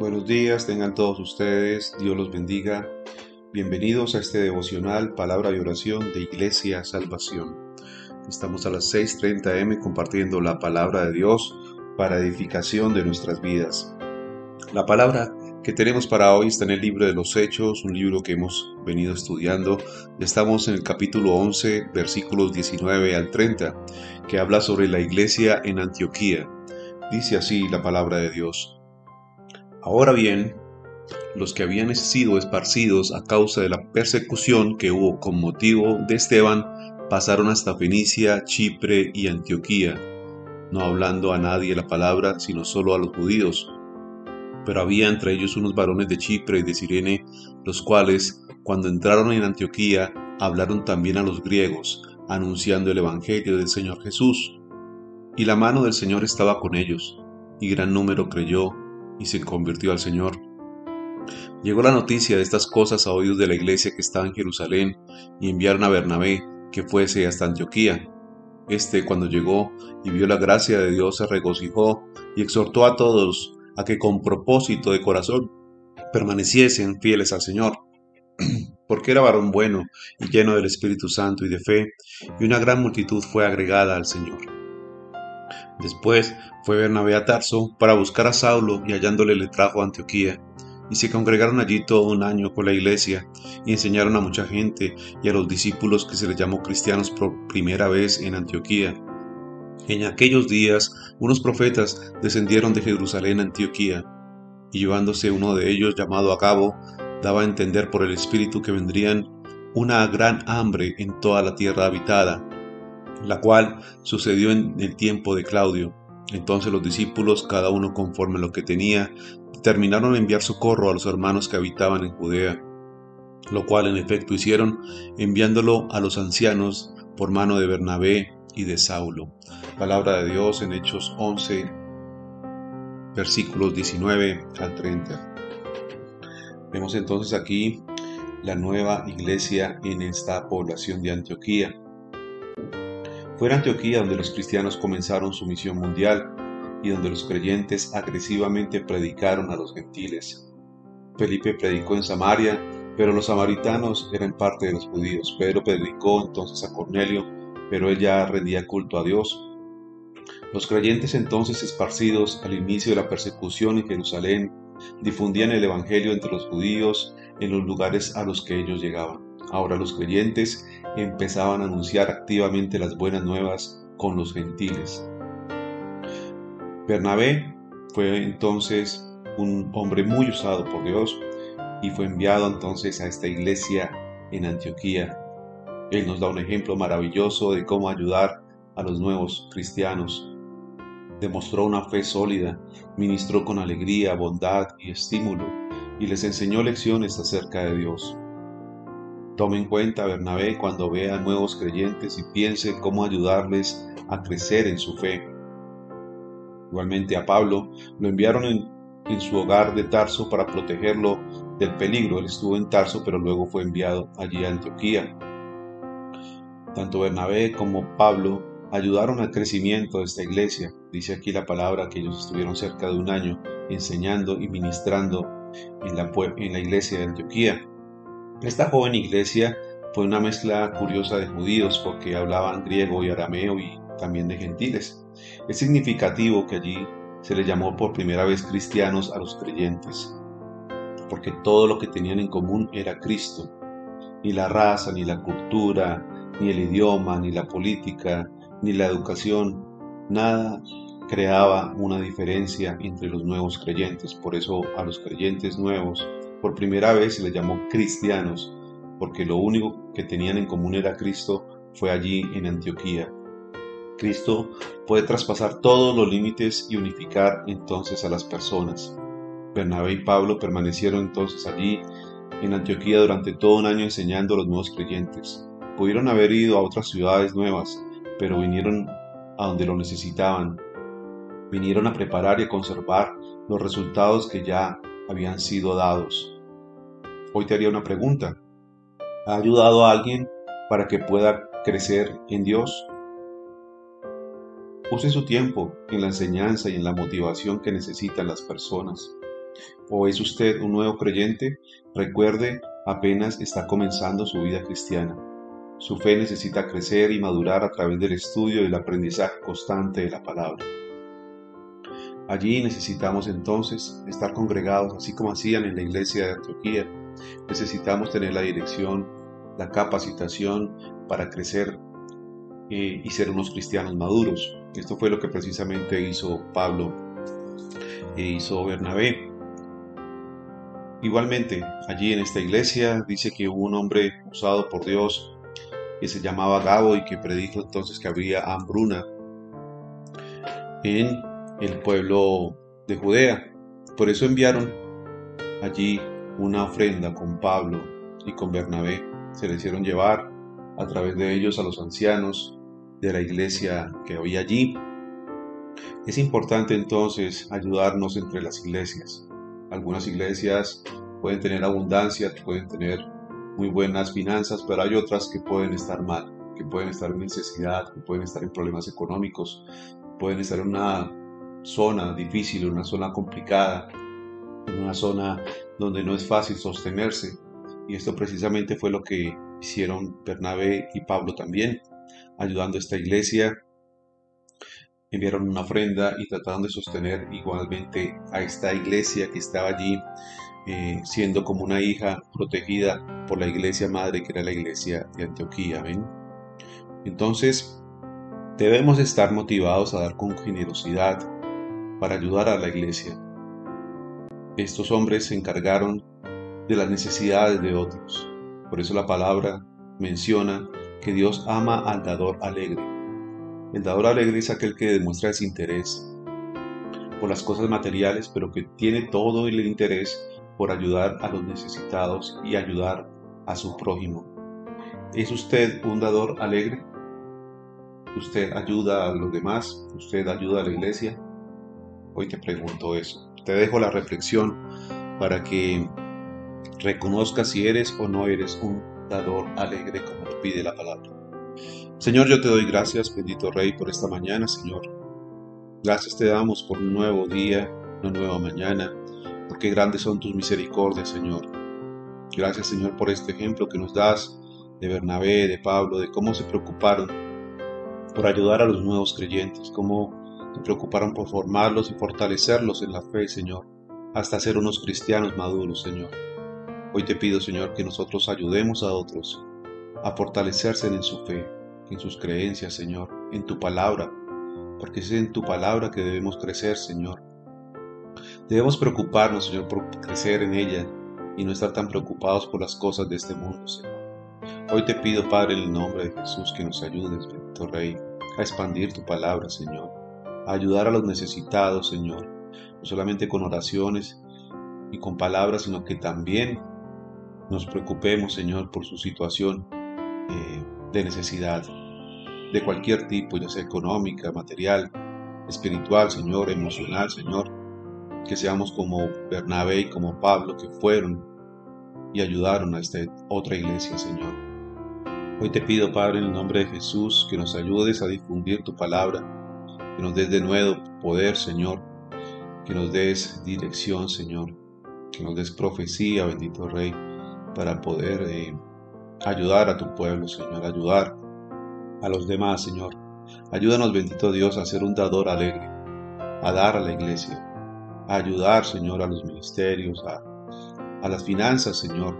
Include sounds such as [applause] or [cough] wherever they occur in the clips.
Buenos días, tengan todos ustedes, Dios los bendiga. Bienvenidos a este devocional Palabra y Oración de Iglesia Salvación. Estamos a las 6.30 m compartiendo la palabra de Dios para edificación de nuestras vidas. La palabra que tenemos para hoy está en el libro de los Hechos, un libro que hemos venido estudiando. Estamos en el capítulo 11, versículos 19 al 30, que habla sobre la iglesia en Antioquía. Dice así la palabra de Dios. Ahora bien, los que habían sido esparcidos a causa de la persecución que hubo con motivo de Esteban pasaron hasta Fenicia, Chipre y Antioquía, no hablando a nadie la palabra, sino solo a los judíos. Pero había entre ellos unos varones de Chipre y de Sirene, los cuales, cuando entraron en Antioquía, hablaron también a los griegos, anunciando el Evangelio del Señor Jesús. Y la mano del Señor estaba con ellos, y gran número creyó y se convirtió al Señor. Llegó la noticia de estas cosas a oídos de la iglesia que estaba en Jerusalén y enviaron a Bernabé que fuese hasta Antioquía. Este, cuando llegó y vio la gracia de Dios, se regocijó y exhortó a todos a que con propósito de corazón permaneciesen fieles al Señor, [clears throat] porque era varón bueno y lleno del Espíritu Santo y de fe, y una gran multitud fue agregada al Señor. Después fue Bernabé a Tarso para buscar a Saulo y hallándole le trajo a Antioquía. Y se congregaron allí todo un año con la iglesia y enseñaron a mucha gente y a los discípulos que se les llamó cristianos por primera vez en Antioquía. En aquellos días unos profetas descendieron de Jerusalén a Antioquía y llevándose uno de ellos llamado Agabo, daba a entender por el Espíritu que vendrían una gran hambre en toda la tierra habitada la cual sucedió en el tiempo de Claudio. Entonces los discípulos, cada uno conforme a lo que tenía, determinaron enviar socorro a los hermanos que habitaban en Judea, lo cual en efecto hicieron, enviándolo a los ancianos por mano de Bernabé y de Saulo. Palabra de Dios en Hechos 11, versículos 19 al 30. Vemos entonces aquí la nueva iglesia en esta población de Antioquía. Fue en donde los cristianos comenzaron su misión mundial y donde los creyentes agresivamente predicaron a los gentiles. Felipe predicó en Samaria, pero los samaritanos eran parte de los judíos. Pedro predicó entonces a Cornelio, pero él ya rendía culto a Dios. Los creyentes entonces esparcidos al inicio de la persecución en Jerusalén difundían el Evangelio entre los judíos en los lugares a los que ellos llegaban. Ahora los creyentes empezaban a anunciar activamente las buenas nuevas con los gentiles. Bernabé fue entonces un hombre muy usado por Dios y fue enviado entonces a esta iglesia en Antioquía. Él nos da un ejemplo maravilloso de cómo ayudar a los nuevos cristianos. Demostró una fe sólida, ministró con alegría, bondad y estímulo y les enseñó lecciones acerca de Dios. Tome en cuenta a Bernabé cuando vea nuevos creyentes y piense cómo ayudarles a crecer en su fe. Igualmente a Pablo lo enviaron en, su hogar de Tarso para protegerlo del peligro. Él estuvo en Tarso, pero luego fue enviado allí a Antioquía. Tanto Bernabé como Pablo ayudaron al crecimiento de esta iglesia. Dice aquí la palabra que ellos estuvieron cerca de un año enseñando y ministrando en la, en la iglesia de Antioquía. Esta joven iglesia fue una mezcla curiosa de judíos porque hablaban griego y arameo y también de gentiles. Es significativo que allí se les llamó por primera vez cristianos a los creyentes, porque todo lo que tenían en común era Cristo. Ni la raza, ni la cultura, ni el idioma, ni la política, ni la educación, nada creaba una diferencia entre los nuevos creyentes. Por eso a los creyentes nuevos por primera vez se les llamó cristianos, porque lo único que tenían en común era Cristo, fue allí en Antioquía. Cristo puede traspasar todos los límites y unificar entonces a las personas. Bernabé y Pablo permanecieron entonces allí en Antioquía durante todo un año enseñando a los nuevos creyentes. Pudieron haber ido a otras ciudades nuevas, pero vinieron a donde lo necesitaban. Vinieron a preparar y a conservar los resultados que ya habían sido dados. Hoy te haría una pregunta. ¿Ha ayudado a alguien para que pueda crecer en Dios? Use su tiempo en la enseñanza y en la motivación que necesitan las personas. ¿O es usted un nuevo creyente? Recuerde, apenas está comenzando su vida cristiana. Su fe necesita crecer y madurar a través del estudio y el aprendizaje constante de la palabra. Allí necesitamos entonces estar congregados, así como hacían en la iglesia de Antioquía. Necesitamos tener la dirección, la capacitación para crecer eh, y ser unos cristianos maduros. Esto fue lo que precisamente hizo Pablo e hizo Bernabé. Igualmente, allí en esta iglesia dice que hubo un hombre usado por Dios que se llamaba Gabo y que predijo entonces que habría hambruna en el pueblo de Judea. Por eso enviaron allí una ofrenda con Pablo y con Bernabé. Se le hicieron llevar a través de ellos a los ancianos de la iglesia que había allí. Es importante entonces ayudarnos entre las iglesias. Algunas iglesias pueden tener abundancia, pueden tener muy buenas finanzas, pero hay otras que pueden estar mal, que pueden estar en necesidad, que pueden estar en problemas económicos, pueden estar en una zona difícil, una zona complicada, en una zona donde no es fácil sostenerse. Y esto precisamente fue lo que hicieron Bernabé y Pablo también, ayudando a esta iglesia. Enviaron una ofrenda y trataron de sostener igualmente a esta iglesia que estaba allí eh, siendo como una hija protegida por la iglesia madre que era la iglesia de Antioquía. ¿ven? Entonces, debemos estar motivados a dar con generosidad para ayudar a la iglesia. Estos hombres se encargaron de las necesidades de otros. Por eso la palabra menciona que Dios ama al dador alegre. El dador alegre es aquel que demuestra ese interés por las cosas materiales, pero que tiene todo el interés por ayudar a los necesitados y ayudar a su prójimo. ¿Es usted un dador alegre? ¿Usted ayuda a los demás? ¿Usted ayuda a la iglesia? Hoy te pregunto eso. Te dejo la reflexión para que reconozcas si eres o no eres un dador alegre como te pide la palabra. Señor, yo te doy gracias, bendito Rey, por esta mañana, Señor. Gracias te damos por un nuevo día, una nueva mañana porque grandes son tus misericordias, Señor. Gracias, Señor, por este ejemplo que nos das de Bernabé, de Pablo, de cómo se preocuparon por ayudar a los nuevos creyentes, cómo se preocuparon por formarlos y fortalecerlos en la fe, Señor, hasta ser unos cristianos maduros, Señor. Hoy te pido, Señor, que nosotros ayudemos a otros a fortalecerse en su fe, en sus creencias, Señor, en tu palabra, porque es en tu palabra que debemos crecer, Señor, Debemos preocuparnos, Señor, por crecer en ella y no estar tan preocupados por las cosas de este mundo, Señor. Hoy te pido, Padre, en el nombre de Jesús, que nos ayudes, bendito Rey, a expandir tu palabra, Señor, ayudar a los necesitados, Señor, no solamente con oraciones y con palabras, sino que también nos preocupemos, Señor, por su situación eh, de necesidad, de cualquier tipo, ya sea económica, material, espiritual, Señor, emocional, Señor que seamos como Bernabé y como Pablo que fueron y ayudaron a esta otra iglesia, Señor. Hoy te pido, Padre, en el nombre de Jesús, que nos ayudes a difundir tu palabra, que nos des de nuevo poder, Señor, que nos des dirección, Señor, que nos des profecía, bendito Rey, para poder eh, ayudar a tu pueblo, Señor, ayudar a los demás, Señor. Ayúdanos, bendito Dios, a ser un dador alegre, a dar a la iglesia, ayudar, Señor, a los ministerios, a, a las finanzas, Señor,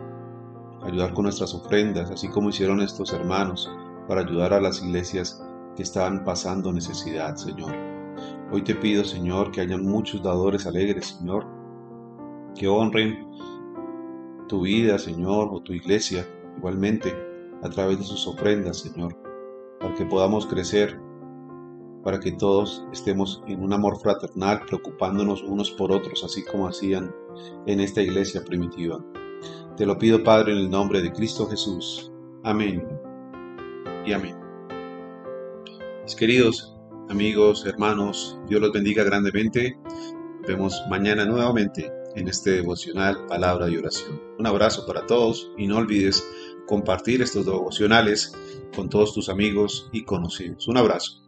ayudar con nuestras ofrendas, así como hicieron estos hermanos, para ayudar a las iglesias que estaban pasando necesidad, Señor. Hoy te pido, Señor, que haya muchos dadores alegres, Señor, que honren tu vida, Señor, o tu iglesia, igualmente, a través de sus ofrendas, Señor, para que podamos crecer para que todos estemos en un amor fraternal, preocupándonos unos por otros, así como hacían en esta iglesia primitiva. Te lo pido, Padre, en el nombre de Cristo Jesús. Amén y amén. Mis queridos amigos, hermanos, Dios los bendiga grandemente. Nos vemos mañana nuevamente en este devocional Palabra y Oración. Un abrazo para todos y no olvides compartir estos devocionales con todos tus amigos y conocidos. Un abrazo.